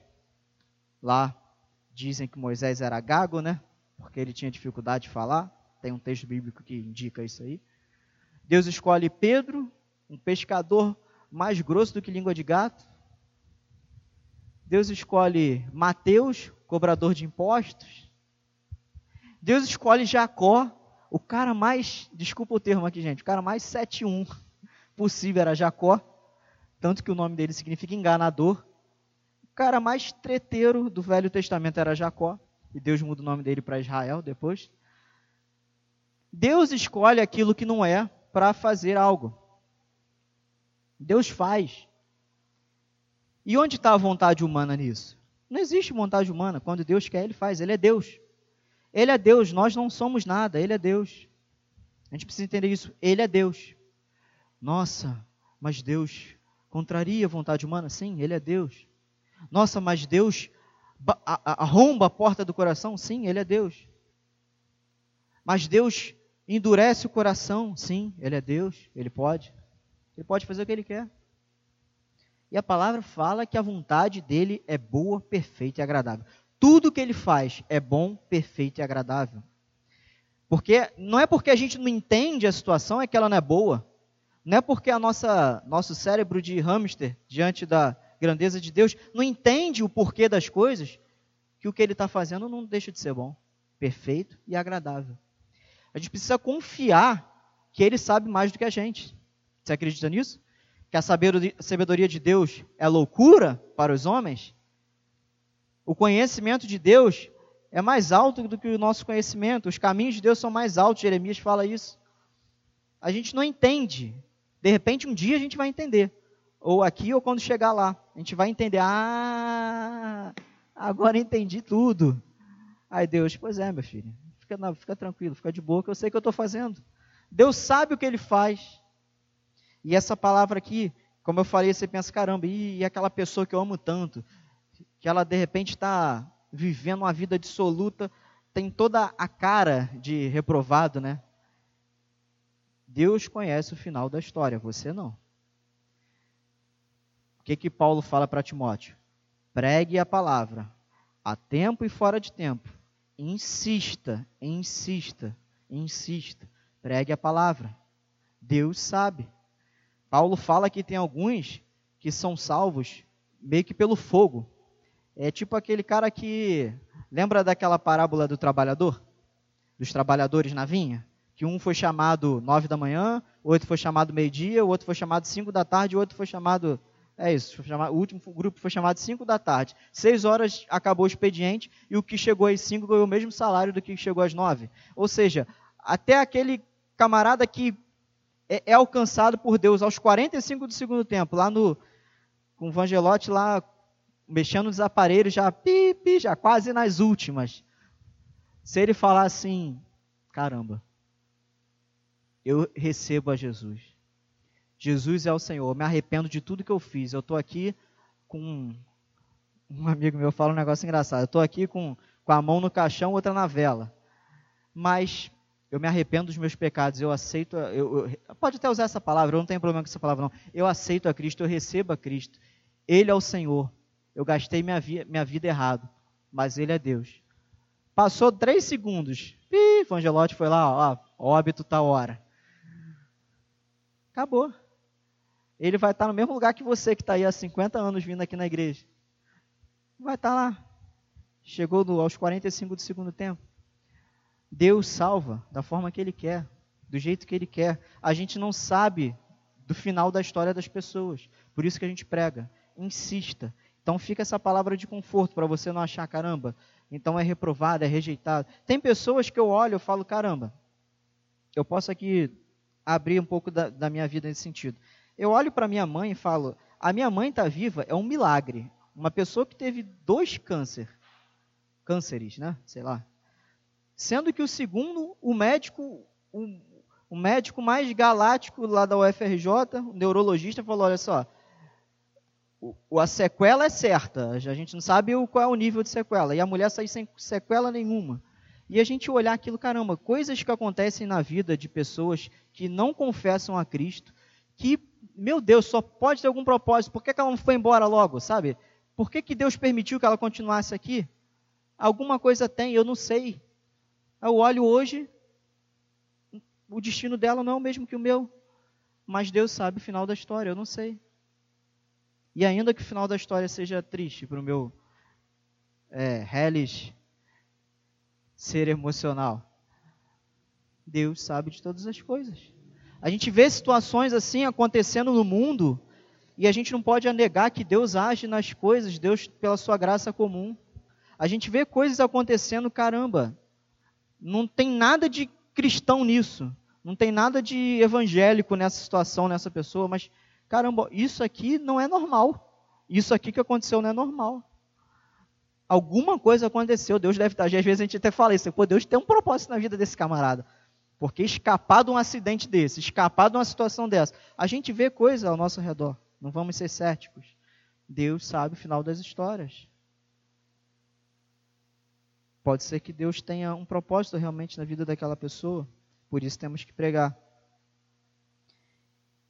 Lá dizem que Moisés era gago, né? Porque ele tinha dificuldade de falar. Tem um texto bíblico que indica isso aí. Deus escolhe Pedro, um pescador mais grosso do que língua de gato. Deus escolhe Mateus, cobrador de impostos. Deus escolhe Jacó, o cara mais, desculpa o termo aqui, gente, o cara mais 7-1 possível era Jacó, tanto que o nome dele significa enganador. O cara mais treteiro do Velho Testamento era Jacó, e Deus muda o nome dele para Israel depois. Deus escolhe aquilo que não é para fazer algo. Deus faz. E onde está a vontade humana nisso? Não existe vontade humana. Quando Deus quer, Ele faz. Ele é Deus. Ele é Deus. Nós não somos nada. Ele é Deus. A gente precisa entender isso. Ele é Deus. Nossa, mas Deus contraria a vontade humana? Sim, Ele é Deus. Nossa, mas Deus arromba a porta do coração? Sim, Ele é Deus. Mas Deus endurece o coração? Sim, Ele é Deus. Ele pode. Ele pode fazer o que ele quer. E a palavra fala que a vontade dele é boa, perfeita e agradável. Tudo que ele faz é bom, perfeito e agradável. Porque não é porque a gente não entende a situação é que ela não é boa. Não é porque a nossa nosso cérebro de hamster diante da grandeza de Deus não entende o porquê das coisas que o que ele está fazendo não deixa de ser bom, perfeito e agradável. A gente precisa confiar que ele sabe mais do que a gente. Você acredita nisso? Que a sabedoria de Deus é loucura para os homens? O conhecimento de Deus é mais alto do que o nosso conhecimento. Os caminhos de Deus são mais altos. Jeremias fala isso. A gente não entende. De repente, um dia a gente vai entender. Ou aqui, ou quando chegar lá. A gente vai entender. Ah, agora entendi tudo. Aí Deus, pois é, meu filho. Fica, não, fica tranquilo, fica de boa, que eu sei o que eu estou fazendo. Deus sabe o que ele faz. E essa palavra aqui, como eu falei, você pensa, caramba, e, e aquela pessoa que eu amo tanto, que ela de repente está vivendo uma vida dissoluta, tem toda a cara de reprovado, né? Deus conhece o final da história, você não. O que que Paulo fala para Timóteo? Pregue a palavra, a tempo e fora de tempo. Insista, insista, insista. Pregue a palavra. Deus sabe. Paulo fala que tem alguns que são salvos meio que pelo fogo. É tipo aquele cara que. Lembra daquela parábola do trabalhador? Dos trabalhadores na vinha? Que um foi chamado nove da manhã, outro foi chamado meio-dia, outro foi chamado cinco da tarde, outro foi chamado. É isso, o último grupo foi chamado cinco da tarde. Seis horas acabou o expediente e o que chegou às cinco ganhou o mesmo salário do que chegou às nove. Ou seja, até aquele camarada que é, é, alcançado por Deus aos 45 do segundo tempo, lá no com o Vangelote lá mexendo nos aparelhos já pipi, já quase nas últimas. Se ele falar assim, caramba, eu recebo a Jesus. Jesus é o Senhor. Eu me arrependo de tudo que eu fiz. Eu estou aqui com um amigo meu fala um negócio engraçado. Eu estou aqui com, com a mão no caixão, outra na vela. Mas eu me arrependo dos meus pecados, eu aceito, eu, eu, pode até usar essa palavra, eu não tenho problema com essa palavra não. Eu aceito a Cristo, eu recebo a Cristo. Ele é o Senhor. Eu gastei minha, minha vida errado, mas Ele é Deus. Passou três segundos, o Angelote foi lá, ó, óbito tá hora. Acabou. Ele vai estar no mesmo lugar que você, que está aí há 50 anos vindo aqui na igreja. Vai estar lá. Chegou aos 45 do segundo tempo. Deus salva da forma que Ele quer, do jeito que Ele quer. A gente não sabe do final da história das pessoas. Por isso que a gente prega. Insista. Então fica essa palavra de conforto para você não achar, caramba, então é reprovado, é rejeitado. Tem pessoas que eu olho e falo, caramba, eu posso aqui abrir um pouco da, da minha vida nesse sentido. Eu olho para minha mãe e falo: a minha mãe está viva, é um milagre. Uma pessoa que teve dois câncer, cânceres, né? Sei lá. Sendo que o segundo, o médico, o, o médico mais galáctico lá da UFRJ, o neurologista, falou: olha só, o, a sequela é certa, a gente não sabe o, qual é o nível de sequela. E a mulher sair sem sequela nenhuma. E a gente olhar aquilo, caramba, coisas que acontecem na vida de pessoas que não confessam a Cristo, que, meu Deus, só pode ter algum propósito. Por que, que ela não foi embora logo, sabe? Por que, que Deus permitiu que ela continuasse aqui? Alguma coisa tem, eu não sei. Eu olho hoje, o destino dela não é o mesmo que o meu. Mas Deus sabe o final da história, eu não sei. E ainda que o final da história seja triste para o meu é, ser emocional. Deus sabe de todas as coisas. A gente vê situações assim acontecendo no mundo e a gente não pode negar que Deus age nas coisas, Deus pela sua graça comum. A gente vê coisas acontecendo, caramba, não tem nada de cristão nisso, não tem nada de evangélico nessa situação, nessa pessoa, mas caramba, isso aqui não é normal. Isso aqui que aconteceu não é normal. Alguma coisa aconteceu, Deus deve estar. Às vezes a gente até fala isso, pô, Deus tem um propósito na vida desse camarada. Porque escapar de um acidente desse, escapar de uma situação dessa, a gente vê coisa ao nosso redor. Não vamos ser céticos. Deus sabe o final das histórias. Pode ser que Deus tenha um propósito realmente na vida daquela pessoa. Por isso temos que pregar.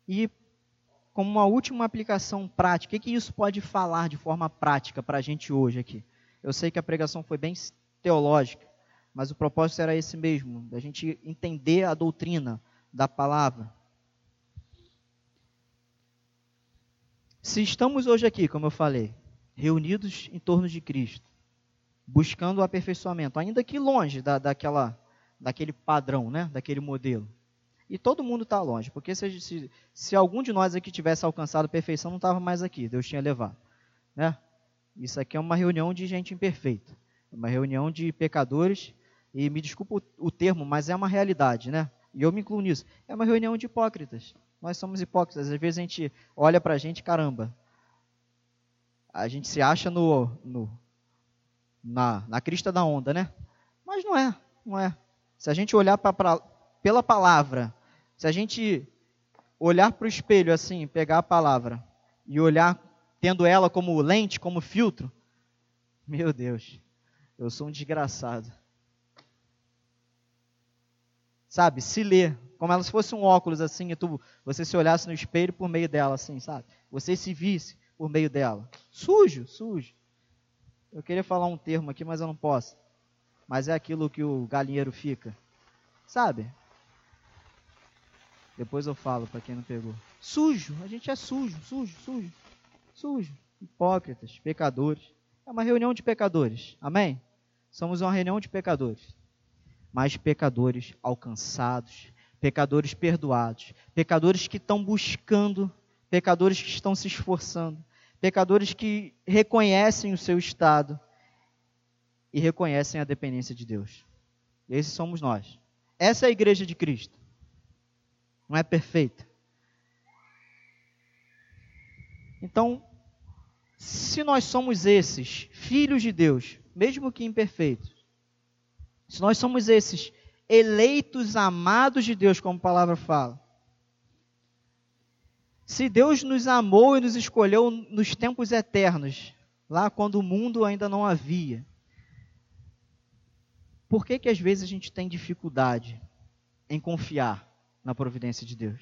E como uma última aplicação prática, o que isso pode falar de forma prática para a gente hoje aqui? Eu sei que a pregação foi bem teológica, mas o propósito era esse mesmo, da gente entender a doutrina da palavra. Se estamos hoje aqui, como eu falei, reunidos em torno de Cristo, buscando o aperfeiçoamento, ainda que longe da, daquela, daquele padrão, né, daquele modelo. E todo mundo está longe, porque se, se, se, algum de nós aqui tivesse alcançado a perfeição, não estava mais aqui, Deus tinha levado. Né? Isso aqui é uma reunião de gente imperfeita, uma reunião de pecadores, e me desculpa o, o termo, mas é uma realidade, né? E eu me incluo nisso. É uma reunião de hipócritas. Nós somos hipócritas. Às vezes a gente olha para a gente, caramba, a gente se acha no, no na, na crista da onda, né? Mas não é, não é. Se a gente olhar pra, pra pela palavra se a gente olhar para o espelho assim, pegar a palavra e olhar tendo ela como lente, como filtro, meu Deus, eu sou um desgraçado. Sabe, se ler, como ela se fosse um óculos assim, e tu, você se olhasse no espelho por meio dela assim, sabe? Você se visse por meio dela. Sujo, sujo. Eu queria falar um termo aqui, mas eu não posso. Mas é aquilo que o galinheiro fica. Sabe? Depois eu falo para quem não pegou. Sujo, a gente é sujo, sujo, sujo, sujo. Hipócritas, pecadores. É uma reunião de pecadores. Amém? Somos uma reunião de pecadores. Mas pecadores alcançados, pecadores perdoados, pecadores que estão buscando, pecadores que estão se esforçando, pecadores que reconhecem o seu estado e reconhecem a dependência de Deus. Esses somos nós. Essa é a igreja de Cristo não é perfeita. Então, se nós somos esses filhos de Deus, mesmo que imperfeitos, se nós somos esses eleitos amados de Deus, como a palavra fala, se Deus nos amou e nos escolheu nos tempos eternos, lá quando o mundo ainda não havia, por que que às vezes a gente tem dificuldade em confiar? na providência de Deus.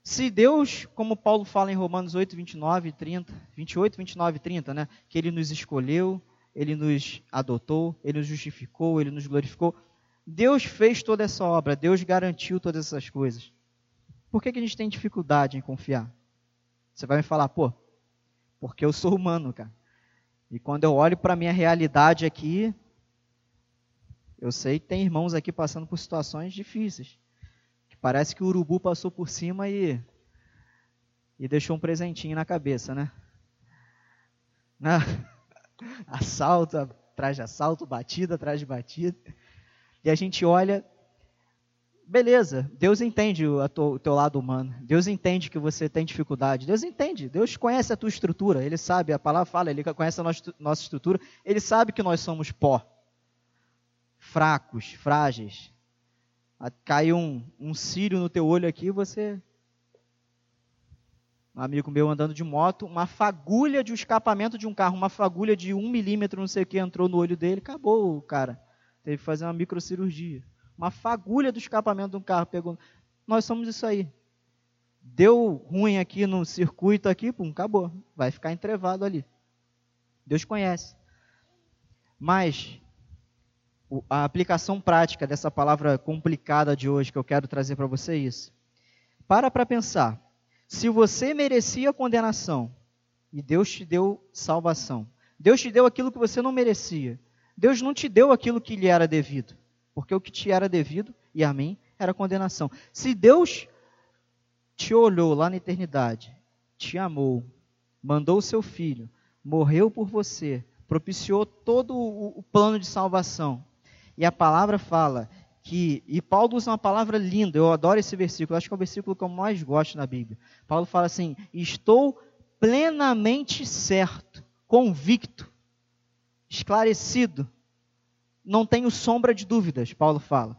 Se Deus, como Paulo fala em Romanos 8, 29 e 30, 28, 29 e 30, né, que Ele nos escolheu, Ele nos adotou, Ele nos justificou, Ele nos glorificou, Deus fez toda essa obra, Deus garantiu todas essas coisas. Por que, que a gente tem dificuldade em confiar? Você vai me falar, pô, porque eu sou humano, cara. E quando eu olho para a minha realidade aqui, eu sei que tem irmãos aqui passando por situações difíceis. Que parece que o urubu passou por cima e, e deixou um presentinho na cabeça, né? Na, assalto atrás de assalto, batida atrás de batida. E a gente olha beleza, Deus entende o, teu lado humano. Deus entende que você tem dificuldade. Deus entende. Deus conhece a tua estrutura. Ele sabe, a palavra fala, ele conhece a nossa, nossa estrutura. Ele sabe que nós somos pó. Fracos, frágeis. Cai um, um cílio no teu olho aqui, você. Um amigo meu andando de moto, uma fagulha de um escapamento de um carro, uma fagulha de um milímetro, não sei o que, entrou no olho dele, acabou o cara. Teve que fazer uma microcirurgia uma fagulha do escapamento de um carro pegou. Nós somos isso aí. Deu ruim aqui no circuito aqui, pum, acabou. Vai ficar entrevado ali. Deus conhece. Mas a aplicação prática dessa palavra complicada de hoje que eu quero trazer para você é isso. Para para pensar. Se você merecia condenação e Deus te deu salvação, Deus te deu aquilo que você não merecia. Deus não te deu aquilo que lhe era devido porque o que te era devido, e a mim, era condenação. Se Deus te olhou lá na eternidade, te amou, mandou o seu filho, morreu por você, propiciou todo o, plano de salvação, e a palavra fala que, e Paulo usa uma palavra linda, eu adoro esse versículo, acho que é o versículo que eu mais gosto na Bíblia. Paulo fala assim: Estou plenamente certo, convicto, esclarecido não tenho sombra de dúvidas, Paulo fala,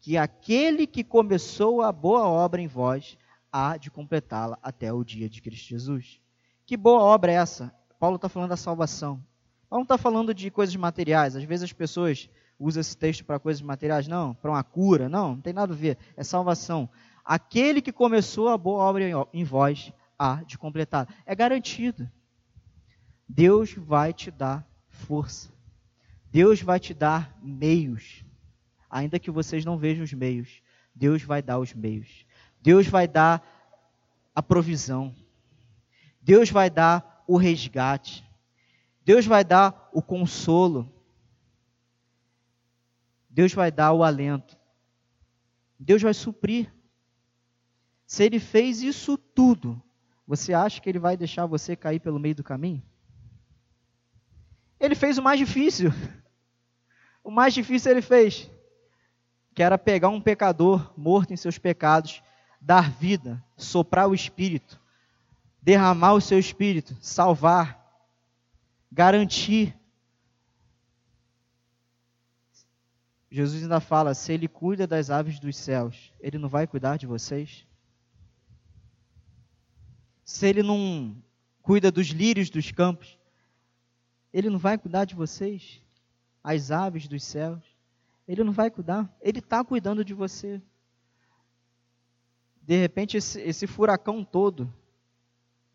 que aquele que começou a boa obra em vós há de completá-la até o dia de Cristo Jesus. Que boa obra é essa? Paulo está falando da salvação. Paulo não está falando de coisas materiais. Às vezes as pessoas usam esse texto para coisas materiais. Não, para uma cura. Não, não tem nada a ver. É salvação. Aquele que começou a boa obra em vós há de completá-la. É garantido. Deus vai te dar força. Deus vai te dar meios, ainda que vocês não vejam os meios. Deus vai dar os meios. Deus vai dar a provisão. Deus vai dar o resgate. Deus vai dar o consolo. Deus vai dar o alento. Deus vai suprir. Se ele fez isso tudo, você acha que ele vai deixar você cair pelo meio do caminho? Ele fez o mais difícil. O mais difícil ele fez, que era pegar um pecador morto em seus pecados, dar vida, soprar o espírito, derramar o seu espírito, salvar, garantir. Jesus ainda fala: se ele cuida das aves dos céus, ele não vai cuidar de vocês? Se ele não cuida dos lírios dos campos, ele não vai cuidar de vocês? as aves dos céus. Ele não vai cuidar, ele está cuidando de você. De repente, esse, esse furacão todo,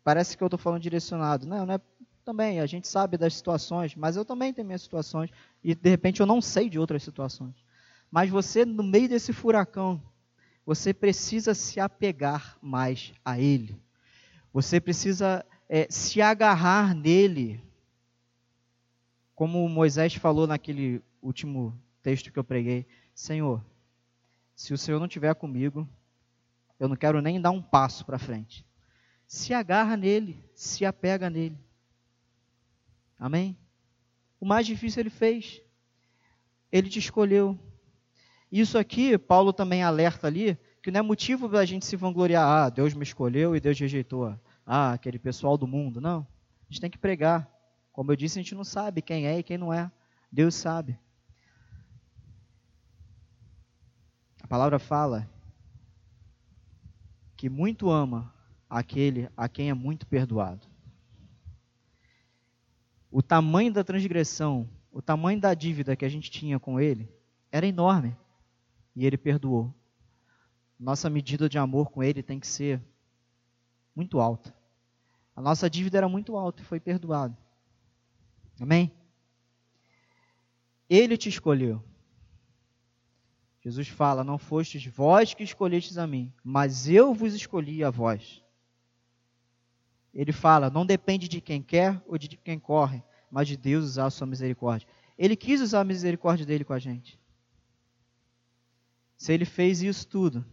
parece que eu estou falando direcionado. Não, não é, também, a gente sabe das situações, mas eu também tenho minhas situações, e de repente eu não sei de outras situações. Mas você, no meio desse furacão, você precisa se apegar mais a Ele. Você precisa é, se agarrar nele como Moisés falou naquele último texto que eu preguei: Senhor, se o Senhor não estiver comigo, eu não quero nem dar um passo para frente. Se agarra nele, se apega nele. Amém? O mais difícil ele fez. Ele te escolheu. Isso aqui, Paulo também alerta ali, que não é motivo para a gente se vangloriar. Ah, Deus me escolheu e Deus rejeitou. Ah, aquele pessoal do mundo. Não. A gente tem que pregar. Como eu disse, a gente não sabe quem é e quem não é. Deus sabe. A palavra fala que muito ama aquele a quem é muito perdoado. O tamanho da transgressão, o tamanho da dívida que a gente tinha com ele era enorme e ele perdoou. Nossa medida de amor com ele tem que ser muito alta. A nossa dívida era muito alta e foi perdoado. Amém? Ele te escolheu. Jesus fala: Não fostes vós que escolhestes a mim, mas eu vos escolhi a vós. Ele fala: Não depende de quem quer ou de quem corre, mas de Deus usar a sua misericórdia. Ele quis usar a misericórdia dele com a gente. Se ele fez isso tudo,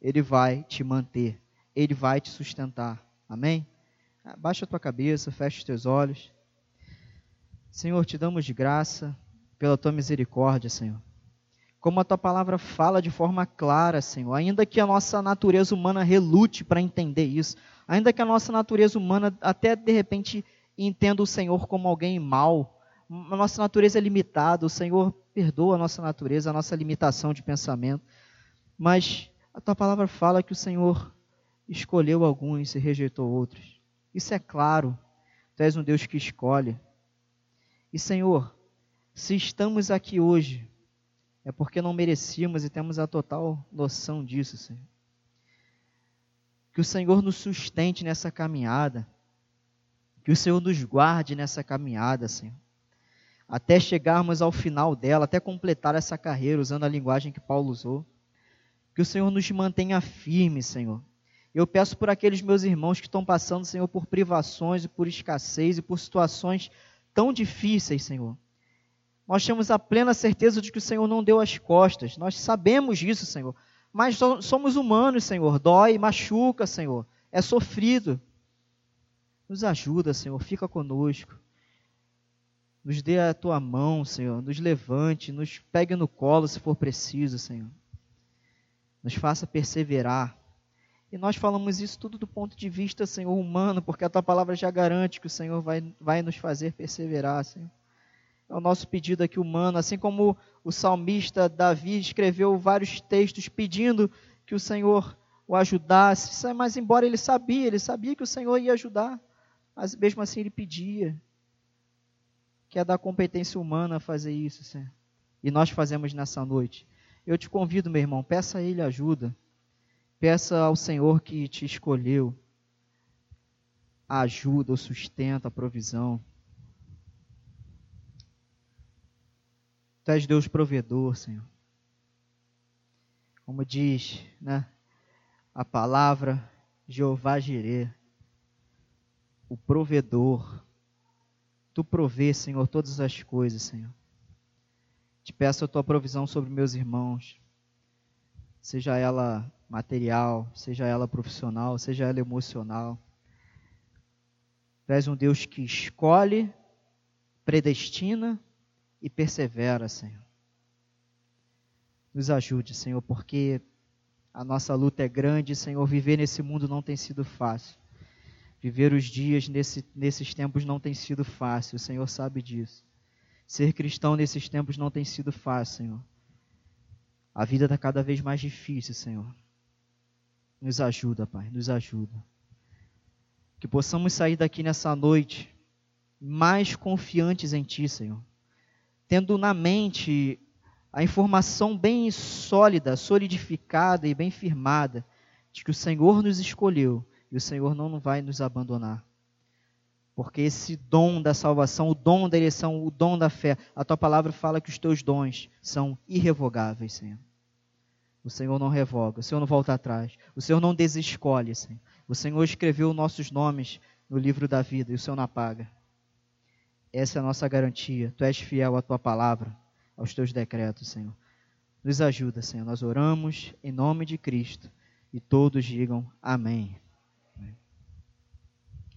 ele vai te manter, ele vai te sustentar. Amém? Baixa a tua cabeça, fecha os teus olhos. Senhor, te damos de graça pela tua misericórdia, Senhor. Como a tua palavra fala de forma clara, Senhor, ainda que a nossa natureza humana relute para entender isso, ainda que a nossa natureza humana até de repente entenda o Senhor como alguém mau, a nossa natureza é limitada, o Senhor perdoa a nossa natureza, a nossa limitação de pensamento, mas a tua palavra fala que o Senhor escolheu alguns e rejeitou outros. Isso é claro, tu és um Deus que escolhe. E Senhor, se estamos aqui hoje, é porque não merecíamos e temos a total noção disso, Senhor. Que o Senhor nos sustente nessa caminhada, que o Senhor nos guarde nessa caminhada, Senhor. Até chegarmos ao final dela, até completar essa carreira, usando a linguagem que Paulo usou. Que o Senhor nos mantenha firmes, Senhor. Eu peço por aqueles meus irmãos que estão passando, Senhor, por privações e por escassez e por situações tão difíceis, Senhor. Nós temos a plena certeza de que o Senhor não deu as costas. Nós sabemos disso, Senhor. Mas somos humanos, Senhor. Dói, machuca, Senhor. É sofrido. Nos ajuda, Senhor. Fica conosco. Nos dê a tua mão, Senhor. Nos levante, nos pegue no colo se for preciso, Senhor. Nos faça perseverar. E nós falamos isso tudo do ponto de vista, Senhor, humano, porque a tua palavra já garante que o Senhor vai, vai nos fazer perseverar, Senhor. É o nosso pedido aqui humano, assim como o salmista Davi escreveu vários textos pedindo que o Senhor o ajudasse, mas embora ele sabia, ele sabia que o Senhor ia ajudar, mas mesmo assim ele pedia, que é da competência humana fazer isso, Senhor. E nós fazemos nessa noite. Eu te convido, meu irmão, peça a Ele ajuda. Peça ao Senhor que te escolheu a ajuda, o sustento, a provisão. Tu és Deus provedor, Senhor. Como diz, né? A palavra Jeová Jireh, o provedor. Tu provê, Senhor, todas as coisas, Senhor. Te peço a tua provisão sobre meus irmãos, seja ela material, seja ela profissional, seja ela emocional. Tu és um Deus que escolhe, predestina e persevera, Senhor. Nos ajude, Senhor, porque a nossa luta é grande, Senhor. Viver nesse mundo não tem sido fácil. Viver os dias nesse, nesses tempos não tem sido fácil, o Senhor sabe disso. Ser cristão nesses tempos não tem sido fácil, Senhor. A vida está cada vez mais difícil, Senhor. Nos ajuda, Pai, nos ajuda. Que possamos sair daqui nessa noite mais confiantes em Ti, Senhor tendo na mente a informação bem sólida, solidificada e bem firmada de que o Senhor nos escolheu e o Senhor não vai nos abandonar. Porque esse dom da salvação, o dom da eleição, o dom da fé, a tua palavra fala que os teus dons são irrevogáveis, Senhor. O Senhor não revoga, o Senhor não volta atrás, o Senhor não desescolhe, Senhor. O Senhor escreveu nossos nomes no livro da vida e o Senhor não apaga. Essa é a nossa garantia. Tu és fiel à tua palavra, aos teus decretos, Senhor. Nos ajuda, Senhor. Nós oramos em nome de Cristo e todos digam amém.